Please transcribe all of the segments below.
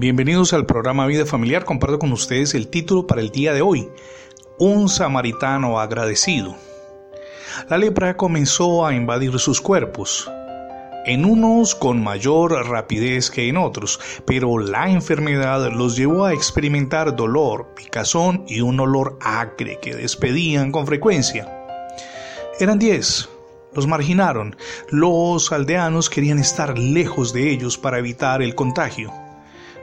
Bienvenidos al programa Vida Familiar. Comparto con ustedes el título para el día de hoy. Un samaritano agradecido. La lepra comenzó a invadir sus cuerpos, en unos con mayor rapidez que en otros, pero la enfermedad los llevó a experimentar dolor, picazón y un olor acre que despedían con frecuencia. Eran diez, los marginaron, los aldeanos querían estar lejos de ellos para evitar el contagio.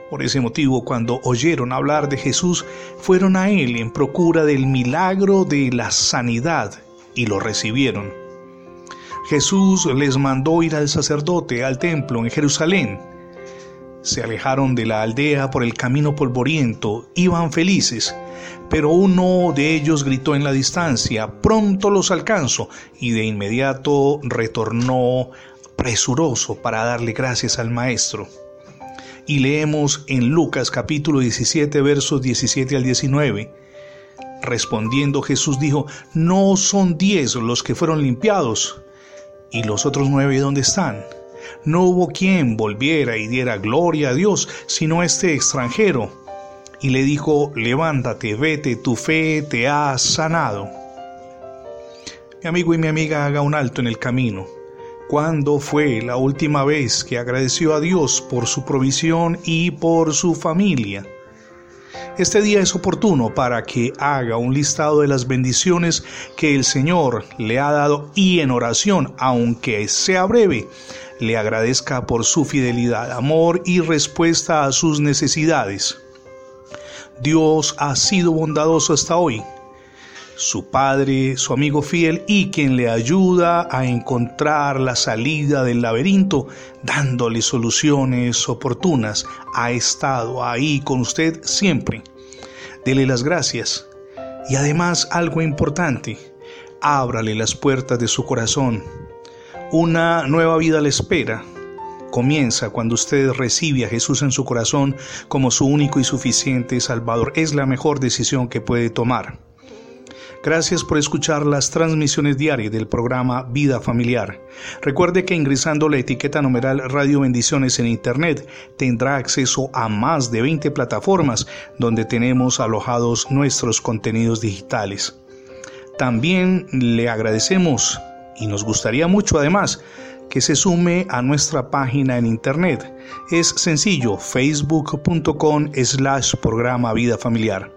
Por ese motivo, cuando oyeron hablar de Jesús, fueron a Él en procura del milagro de la sanidad y lo recibieron. Jesús les mandó ir al sacerdote al templo en Jerusalén. Se alejaron de la aldea por el camino polvoriento, iban felices, pero uno de ellos gritó en la distancia, pronto los alcanzo, y de inmediato retornó presuroso para darle gracias al Maestro y leemos en Lucas capítulo 17 versos 17 al 19. Respondiendo Jesús dijo, no son diez los que fueron limpiados. ¿Y los otros nueve dónde están? No hubo quien volviera y diera gloria a Dios, sino este extranjero. Y le dijo, levántate, vete, tu fe te ha sanado. Mi amigo y mi amiga haga un alto en el camino ¿Cuándo fue la última vez que agradeció a Dios por su provisión y por su familia? Este día es oportuno para que haga un listado de las bendiciones que el Señor le ha dado y en oración, aunque sea breve, le agradezca por su fidelidad, amor y respuesta a sus necesidades. Dios ha sido bondadoso hasta hoy su padre, su amigo fiel y quien le ayuda a encontrar la salida del laberinto, dándole soluciones oportunas. Ha estado ahí con usted siempre. Dele las gracias. Y además algo importante, ábrale las puertas de su corazón. Una nueva vida le espera. Comienza cuando usted recibe a Jesús en su corazón como su único y suficiente Salvador. Es la mejor decisión que puede tomar. Gracias por escuchar las transmisiones diarias del programa Vida Familiar. Recuerde que ingresando la etiqueta numeral Radio Bendiciones en Internet tendrá acceso a más de 20 plataformas donde tenemos alojados nuestros contenidos digitales. También le agradecemos y nos gustaría mucho además que se sume a nuestra página en internet. Es sencillo, facebook.com slash programa vida familiar.